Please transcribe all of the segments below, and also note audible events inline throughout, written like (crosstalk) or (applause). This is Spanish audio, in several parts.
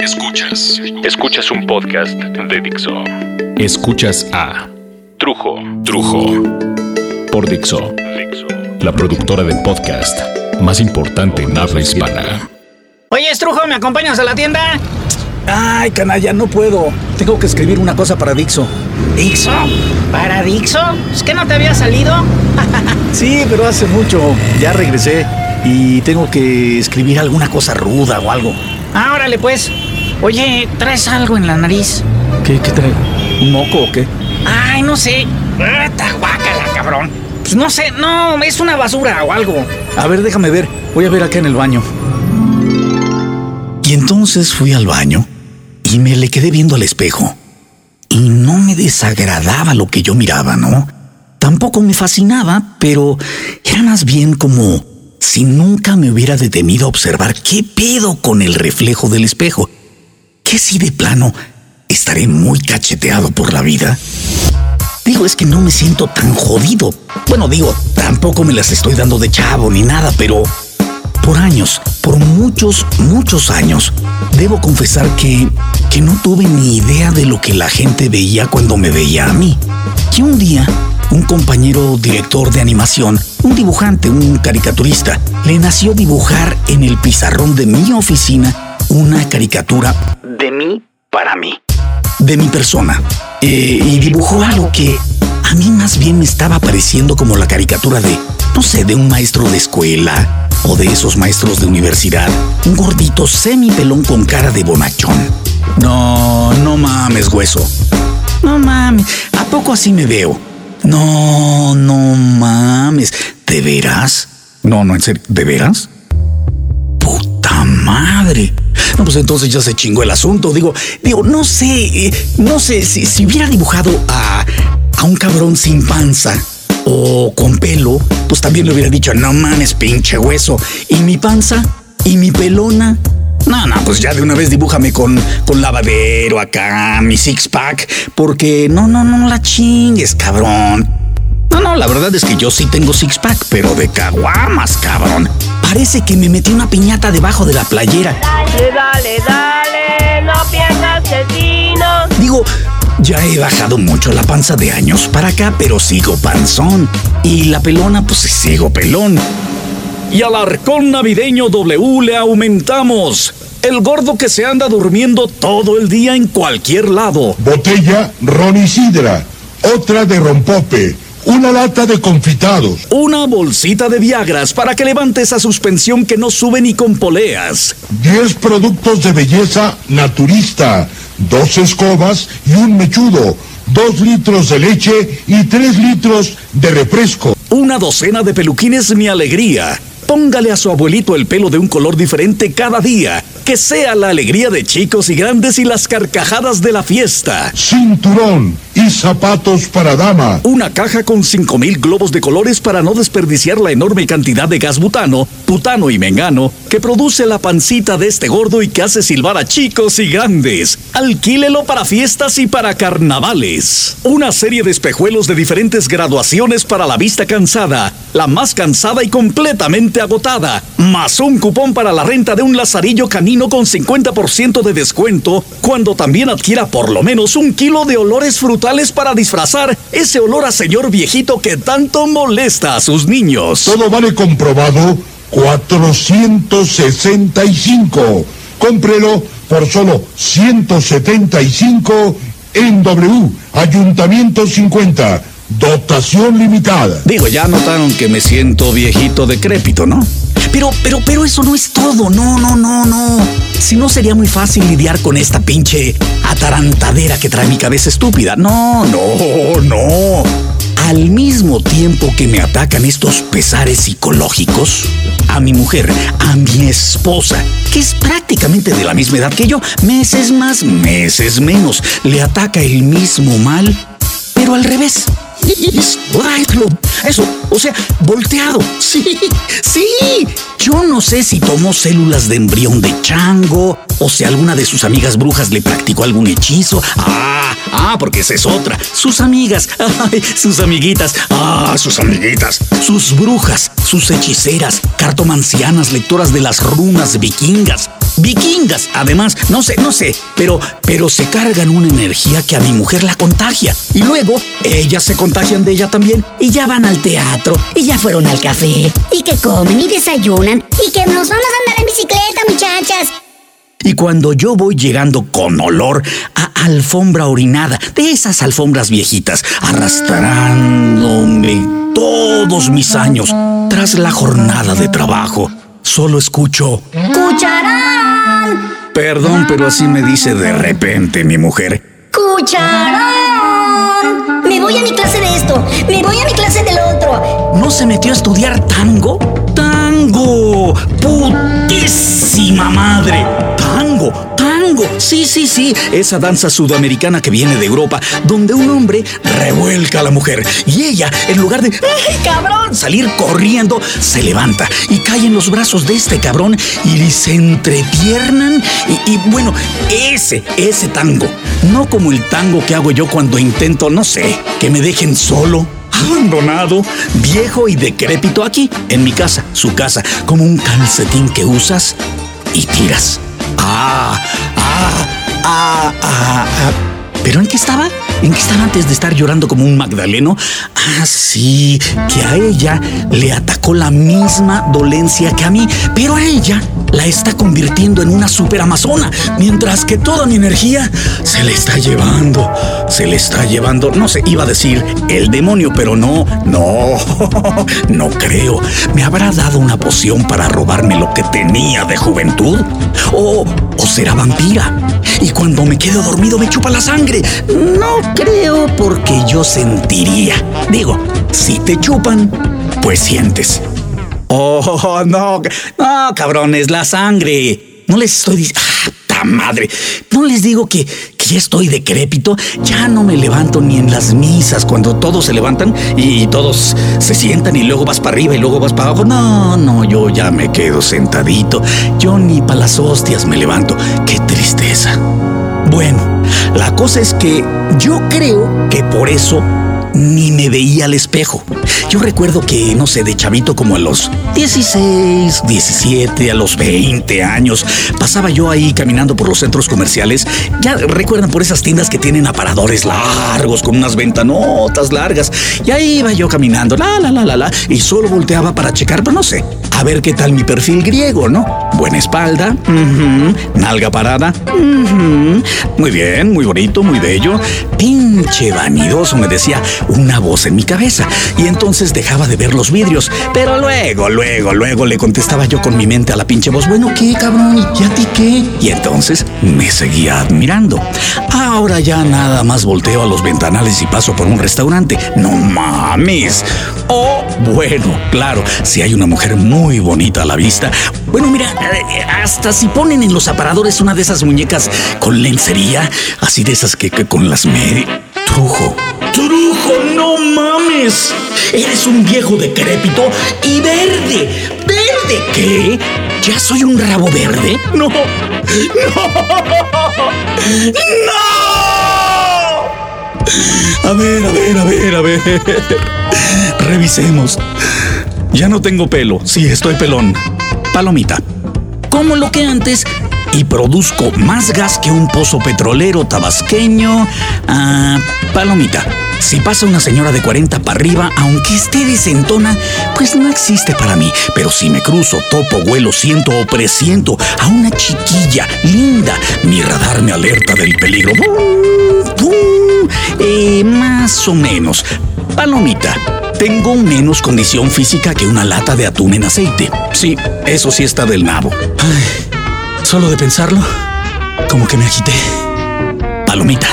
Escuchas. Escuchas un podcast de Dixo. Escuchas a Trujo. Trujo. Por Dixo. La productora de podcast más importante en habla hispana. Oye, Trujo, ¿me acompañas a la tienda? Ay, canalla, no puedo. Tengo que escribir una cosa para Dixo. ¿Dixo? ¿Para Dixo? ¿Es que no te había salido? (laughs) sí, pero hace mucho. Ya regresé y tengo que escribir alguna cosa ruda o algo. Ah, órale, pues. Oye, ¿traes algo en la nariz? ¿Qué, qué traigo? ¿Un moco o qué? Ay, no sé. Guácala, cabrón. Pues no sé, no, es una basura o algo. A ver, déjame ver. Voy a ver acá en el baño. Y entonces fui al baño y me le quedé viendo al espejo. Y no me desagradaba lo que yo miraba, ¿no? Tampoco me fascinaba, pero era más bien como si nunca me hubiera detenido a observar qué pedo con el reflejo del espejo. ¿Qué si de plano estaré muy cacheteado por la vida? Digo, es que no me siento tan jodido. Bueno, digo, tampoco me las estoy dando de chavo ni nada, pero por años, por muchos, muchos años, debo confesar que, que no tuve ni idea de lo que la gente veía cuando me veía a mí. Y un día, un compañero director de animación, un dibujante, un caricaturista, le nació dibujar en el pizarrón de mi oficina una caricatura de mí para mí, de mi persona. Eh, y dibujó algo que a mí más bien me estaba pareciendo como la caricatura de, no sé, de un maestro de escuela o de esos maestros de universidad, un gordito semipelón con cara de bonachón. No, no mames, hueso. No mames, ¿a poco así me veo? No, no mames, ¿de veras? No, no, en serio, ¿de veras? Puta madre. No, pues entonces ya se chingó el asunto. Digo, digo, no sé, eh, no sé si, si hubiera dibujado a, a un cabrón sin panza o con pelo, pues también le hubiera dicho, no mames, pinche hueso. ¿Y mi panza? ¿Y mi pelona? No, no, pues ya de una vez dibújame con, con lavadero acá, mi six pack, porque no, no, no la chingues, cabrón. No, no, la verdad es que yo sí tengo six pack, pero de caguamas, cabrón. Parece que me metí una piñata debajo de la playera. Dale, dale, dale, no pierdas el Digo, ya he bajado mucho la panza de años para acá, pero sigo panzón. Y la pelona, pues sigo pelón. Y al arcón navideño W le aumentamos. El gordo que se anda durmiendo todo el día en cualquier lado. Botella Ron y Sidra. Otra de rompope. Una lata de confitados. Una bolsita de Viagras para que levante esa suspensión que no sube ni con poleas. Diez productos de belleza naturista. Dos escobas y un mechudo. Dos litros de leche y tres litros de refresco. Una docena de peluquines mi alegría. Póngale a su abuelito el pelo de un color diferente cada día. Que sea la alegría de chicos y grandes y las carcajadas de la fiesta. Cinturón y zapatos para dama. Una caja con 5000 globos de colores para no desperdiciar la enorme cantidad de gas butano, butano y mengano que produce la pancita de este gordo y que hace silbar a chicos y grandes. Alquílelo para fiestas y para carnavales. Una serie de espejuelos de diferentes graduaciones para la vista cansada, la más cansada y completamente agotada, más un cupón para la renta de un lazarillo canino con 50% de descuento cuando también adquiera por lo menos un kilo de olores frutales para disfrazar ese olor a señor viejito que tanto molesta a sus niños. Todo vale comprobado 465. Cómprelo por solo 175 en W, Ayuntamiento 50. Dotación limitada. Digo, ya notaron que me siento viejito decrépito, ¿no? Pero, pero, pero eso no es todo. No, no, no, no. Si no sería muy fácil lidiar con esta pinche atarantadera que trae mi cabeza estúpida. No, no, no. Al mismo tiempo que me atacan estos pesares psicológicos, a mi mujer, a mi esposa, que es prácticamente de la misma edad que yo, meses más, meses menos, le ataca el mismo mal, pero al revés. Eso, o sea, volteado. Sí, sí. Yo no sé si tomó células de embrión de chango o si alguna de sus amigas brujas le practicó algún hechizo. Ah, ah, porque esa es otra. Sus amigas, sus amiguitas, ah, sus amiguitas, sus brujas, sus hechiceras, cartomancianas, lectoras de las runas vikingas. Vikingas, además, no sé, no sé, pero, pero se cargan una energía que a mi mujer la contagia. Y luego, ellas se contagian de ella también y ya van al teatro y ya fueron al café. Y que comen y desayunan y que nos vamos a andar en bicicleta, muchachas. Y cuando yo voy llegando con olor a alfombra orinada, de esas alfombras viejitas, arrastrándome todos mis años tras la jornada de trabajo, solo escucho... ¡Cucharón! Perdón, pero así me dice de repente mi mujer. ¡Cucharón! Me voy a mi clase de esto, me voy a mi clase del otro. ¿No se metió a estudiar tango? Sí, sí, sí, esa danza sudamericana que viene de Europa, donde un hombre revuelca a la mujer y ella, en lugar de ¡ay, cabrón! salir corriendo, se levanta y cae en los brazos de este cabrón y se entrepiernan. Y, y bueno, ese, ese tango. No como el tango que hago yo cuando intento, no sé, que me dejen solo abandonado, viejo y decrépito aquí, en mi casa, su casa, como un calcetín que usas y tiras. Ah, ah, ah, ah, ah. ¿Pero en qué estaba? ¿En qué estaba antes de estar llorando como un Magdaleno? Ah, sí, que a ella le atacó la misma dolencia que a mí, pero a ella la está convirtiendo en una superamazona, mientras que toda mi energía se le está llevando, se le está llevando, no sé, iba a decir el demonio, pero no, no, (laughs) no creo. ¿Me habrá dado una poción para robarme lo que tenía de juventud? ¿O, o será vampira? Y cuando me quedo dormido me chupa la sangre. No creo porque yo sentiría. Digo, si te chupan, pues sientes. Oh, no, no, cabrones, la sangre. No les estoy diciendo. ¡Ah, ta madre! No les digo que, que ya estoy decrépito. Ya no me levanto ni en las misas cuando todos se levantan y todos se sientan y luego vas para arriba y luego vas para abajo. No, no, yo ya me quedo sentadito. Yo ni para las hostias me levanto. Qué tristeza. Bueno, la cosa es que yo creo que por eso ni me veía al espejo. Yo recuerdo que, no sé, de chavito como a los 16, 17, a los 20 años, pasaba yo ahí caminando por los centros comerciales. Ya recuerdan por esas tiendas que tienen aparadores largos con unas ventanotas largas. Y ahí iba yo caminando, la, la, la, la, la, y solo volteaba para checar, pero no sé, a ver qué tal mi perfil griego, ¿no? Buena espalda, ujú, nalga parada, muy bien, muy bonito, muy bello. Pinche vanidoso, me decía una voz en mi cabeza. Y entonces dejaba de ver los vidrios. Pero luego, luego, luego le contestaba yo con mi mente a la pinche voz, bueno, ¿qué, cabrón? ¿Y a ti qué? Y entonces me seguía admirando. Ahora ya nada más volteo a los ventanales y paso por un restaurante. No mames. Oh, bueno, claro, si hay una mujer muy bonita a la vista. Bueno, mira, hasta si ponen en los aparadores una de esas muñecas con lencería, así de esas que, con las medias. Trujo. Trujo, no mames. Eres un viejo decrépito y verde. ¿Verde qué? ¿Ya soy un rabo verde? No. (laughs) No. (laughs) No. A ver, a ver, a ver, a ver. Revisemos. Ya no tengo pelo. Sí, estoy pelón. Palomita. Como lo que antes y produzco más gas que un pozo petrolero tabasqueño. Ah, palomita. Si pasa una señora de 40 para arriba, aunque esté desentona, pues no existe para mí. Pero si me cruzo, topo, vuelo, siento o presiento a una chiquilla linda, mi radar me alerta del peligro. ¡Bum! ¡Bum! Eh, más o menos. Palomita. Tengo menos condición física que una lata de atún en aceite. Sí, eso sí está del nabo. Ay, solo de pensarlo, como que me agité. Palomita.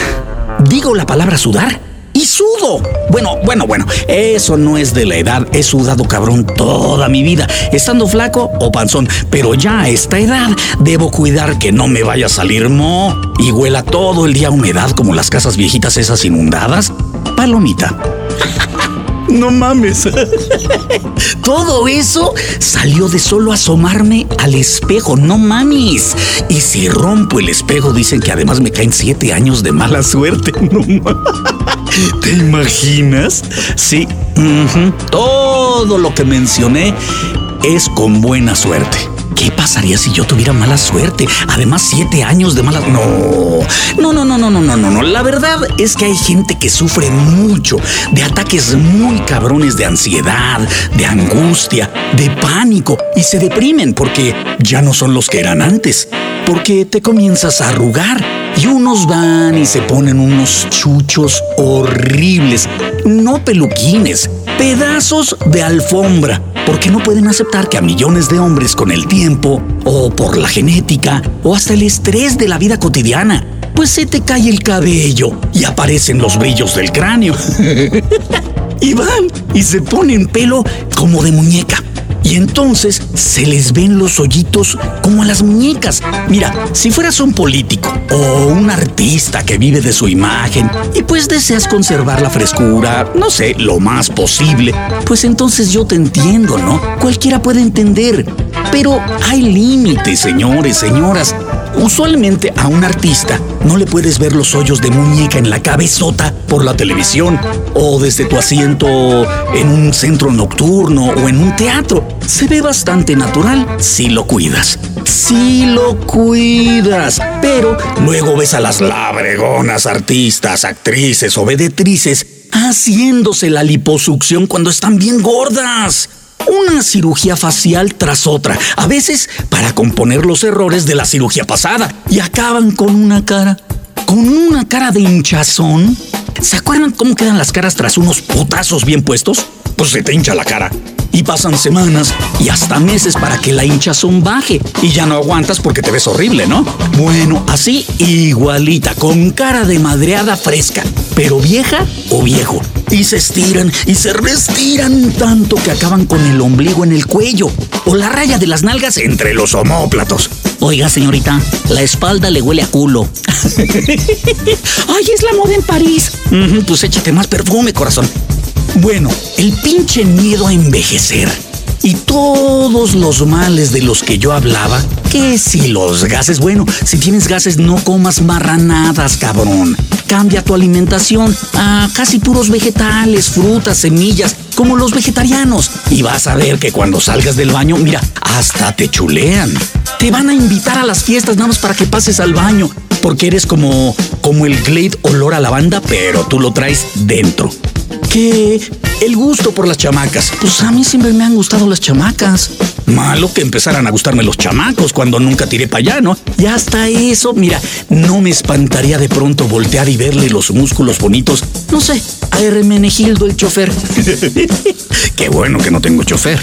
Digo la palabra sudar y sudo. Bueno, bueno, bueno, eso no es de la edad. He sudado cabrón toda mi vida, estando flaco o panzón. Pero ya a esta edad debo cuidar que no me vaya a salir mo y huela todo el día humedad como las casas viejitas esas inundadas. Palomita. No mames. (laughs) Todo eso salió de solo asomarme al espejo. No mames. Y si rompo el espejo, dicen que además me caen siete años de mala suerte. (laughs) No mames. ¿Te imaginas? Sí. Todo lo que mencioné es con buena suerte. ¿Qué pasaría si yo tuviera mala suerte? Además, siete años de mala... No, no, no, no, no, no, no, no. La verdad es que hay gente que sufre mucho de ataques muy cabrones de ansiedad, de angustia, de pánico y se deprimen porque ya no son los que eran antes. Porque te comienzas a arrugar y unos van y se ponen unos chuchos horribles, no peluquines pedazos de alfombra, porque no pueden aceptar que a millones de hombres con el tiempo, o por la genética, o hasta el estrés de la vida cotidiana, pues se te cae el cabello y aparecen los vellos del cráneo. (laughs) y van y se ponen pelo como de muñeca y entonces se les ven los hoyitos como a las muñecas. Mira, si fueras un político o un artista que vive de su imagen y pues deseas conservar la frescura, no sé, lo más posible, pues entonces yo te entiendo, ¿no? Cualquiera puede entender. Pero hay límites, señores, señoras. Usualmente a un artista no le puedes ver los hoyos de muñeca en la cabezota por la televisión o desde tu asiento en un centro nocturno o en un teatro. Se ve bastante natural si lo cuidas. Si lo cuidas. Pero luego ves a las labregonas artistas, actrices o haciéndose la liposucción cuando están bien gordas una cirugía facial tras otra, a veces para componer los errores de la cirugía pasada, y acaban con una cara, con una cara de hinchazón. ¿Se acuerdan cómo quedan las caras tras unos putazos bien puestos? Pues se te hincha la cara. Y pasan semanas y hasta meses para que la hinchazón baje. Y ya no aguantas porque te ves horrible, ¿no? Bueno, así igualita, con cara de madreada fresca, pero vieja o viejo y se estiran y se restiran tanto que acaban con el ombligo en el cuello o la raya de las nalgas entre los homóplatos. Oiga, señorita, la espalda le huele a culo. (laughs) Ay, es la moda en París. pues échate más perfume, corazón. Bueno, el pinche miedo a envejecer y todos los males de los que yo hablaba, que si los gases, bueno, si tienes gases no comas marranadas, cabrón. Cambia tu alimentación a casi puros vegetales, frutas, semillas, como los vegetarianos. Y vas a ver que cuando salgas del baño, mira, hasta te chulean. Te van a invitar a las fiestas nada más para que pases al baño, porque eres como, como el Glade olor a lavanda, pero tú lo traes dentro que el gusto por las chamacas. Pues a mí siempre me han gustado las chamacas. Malo que empezaran a gustarme los chamacos cuando nunca tiré para allá, ¿no? Y hasta eso, mira, no me espantaría de pronto voltear y verle los músculos bonitos. No sé, a Hermenegildo el chofer. (laughs) Qué bueno que no tengo chofer.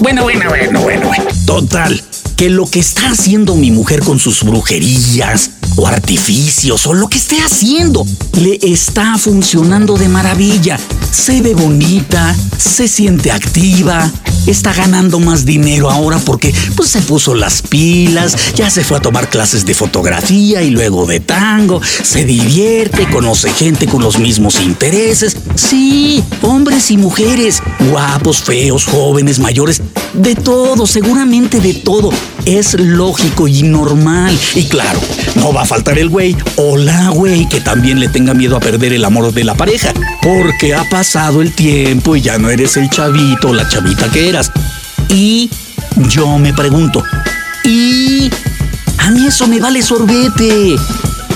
Bueno, bueno, bueno, bueno, bueno. Total, que lo que está haciendo mi mujer con sus brujerías, o artificios o lo que esté haciendo. Le está funcionando de maravilla. Se ve bonita, se siente activa, está ganando más dinero ahora porque pues se puso las pilas, ya se fue a tomar clases de fotografía y luego de tango, se divierte, conoce gente con los mismos intereses. Sí, hombres y mujeres, guapos, feos, jóvenes, mayores, de todo, seguramente de todo. Es lógico y normal. Y claro, no va a faltar el güey o la güey que también le tenga miedo a perder el amor de la pareja, porque ha pasado el tiempo y ya no eres el chavito o la chavita que eras. Y yo me pregunto, ¿y a mí eso me vale sorbete?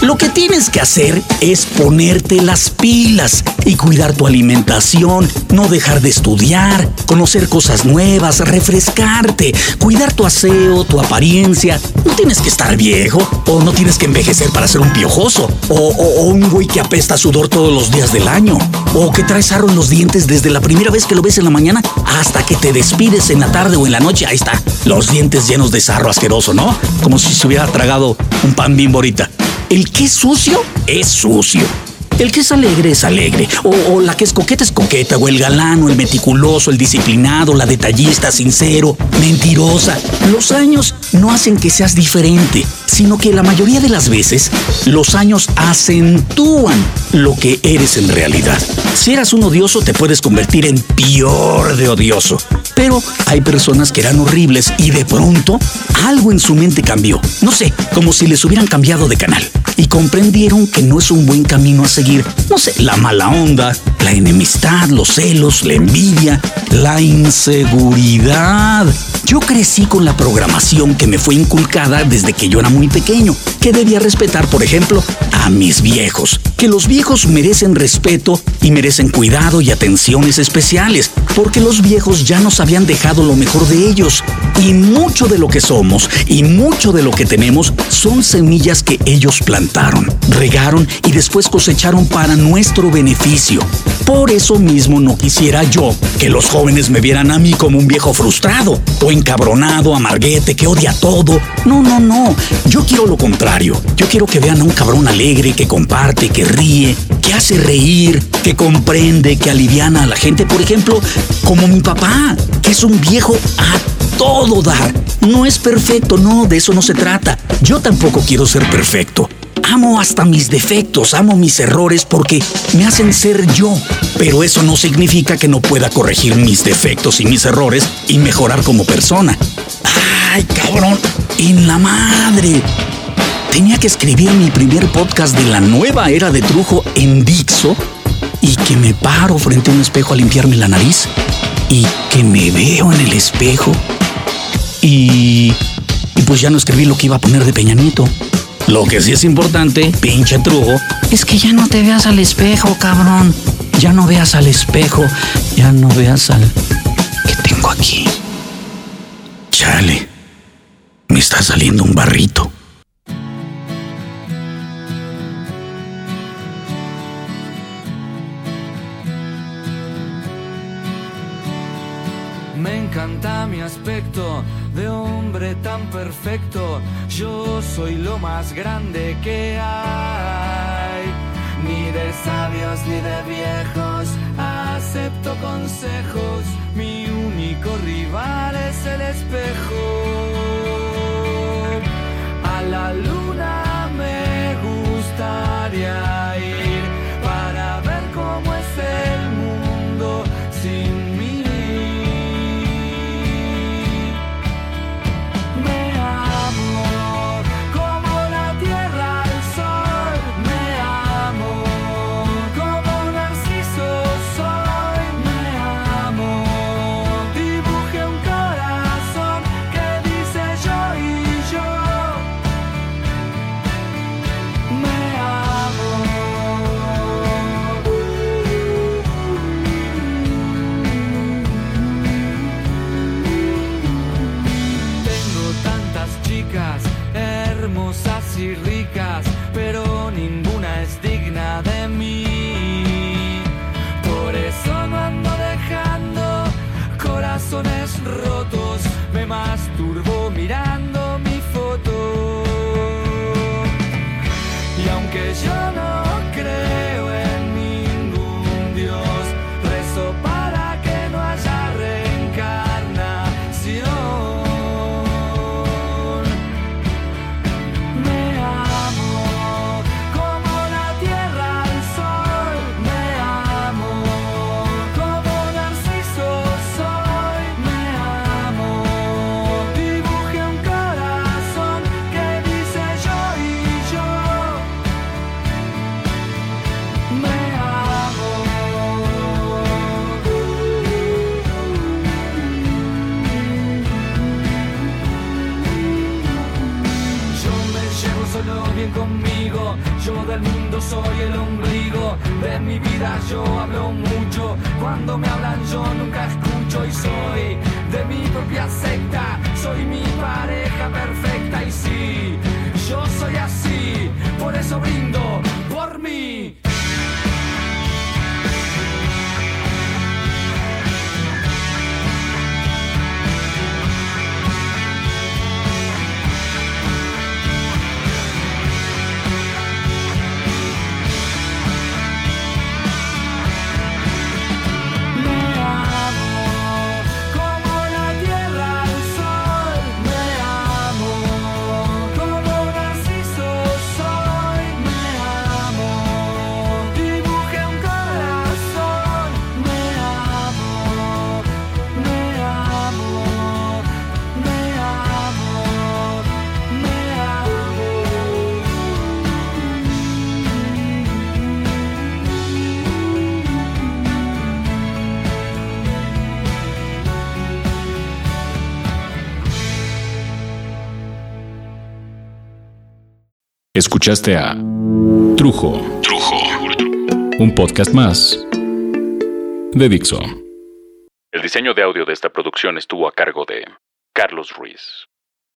Lo que tienes que hacer es ponerte las pilas y cuidar tu alimentación, no dejar de estudiar, conocer cosas nuevas, refrescarte, cuidar tu aseo, tu apariencia. No tienes que estar viejo o no tienes que envejecer para ser un piojoso o, un güey que apesta sudor todos los días del año o que traes sarro en los dientes desde la primera vez que lo ves en la mañana hasta que te despides en la tarde o en la noche. Ahí está, los dientes llenos de sarro asqueroso, ¿no? Como si se hubiera tragado un pan bimbo ahorita. El que es sucio es sucio. El que es alegre es alegre, o, la que es coqueta es coqueta, o el galano, el meticuloso, el disciplinado, la detallista, sincero, mentirosa. Los años no hacen que seas diferente, sino que la mayoría de las veces los años acentúan lo que eres en realidad. Si eras un odioso te puedes convertir en peor de odioso. Pero hay personas que eran horribles y de pronto algo en su mente cambió. No sé, como si les hubieran cambiado de canal. Y comprendieron que no es un buen camino a seguir. No sé, la mala onda, la enemistad, los celos, la envidia, la inseguridad. Yo crecí con la programación que me fue inculcada desde que yo era muy pequeño, que debía respetar, por ejemplo, a mis viejos, que los viejos merecen respeto y merecen cuidado y atenciones especiales, porque los viejos ya nos habían dejado lo mejor de ellos, y mucho de lo que somos y mucho de lo que tenemos son semillas que ellos plantaron, regaron y después cosecharon para nuestro beneficio. Por eso mismo no quisiera yo que los jóvenes me vieran a mí como un viejo frustrado o encabronado, amarguete, que odia todo. No, no, no. Yo quiero lo contrario. Yo quiero que vean a un cabrón alegre, que comparte, que ríe, que hace reír, que comprende, que aliviana a la gente. Por ejemplo, como mi papá, que es un viejo a todo dar. No es perfecto, no, de eso no se trata. Yo tampoco quiero ser perfecto. Amo hasta mis defectos, amo mis errores porque me hacen ser yo. Pero eso no significa que no pueda corregir mis defectos y mis errores y mejorar como persona. ¡Ay, cabrón! En la madre. Tenía que escribir mi primer podcast de la nueva era de Trujo en Dixo y que me paro frente a un espejo a limpiarme la nariz y que me veo en el espejo y, y pues ya no escribí lo que iba a poner de Peña Nieto. Lo que sí es importante, pinche trujo, es que ya no te veas al espejo, cabrón. Ya no veas al espejo, ya no veas al... ¿Qué tengo aquí? Chale, me está saliendo un barrito. Me encanta mi aspecto de hombre tan perfecto. Yo soy lo más grande que hay. Ni de sabios ni de viejos acepto consejos. Mi único rival es el espejo. A la luna me gustaría hermosas y ricas, pareja perfecta y sí, yo soy así, por eso brindo Escuchaste a Trujo. Trujo. Un podcast más de Dixo. El diseño de audio de esta producción estuvo a cargo de Carlos Ruiz.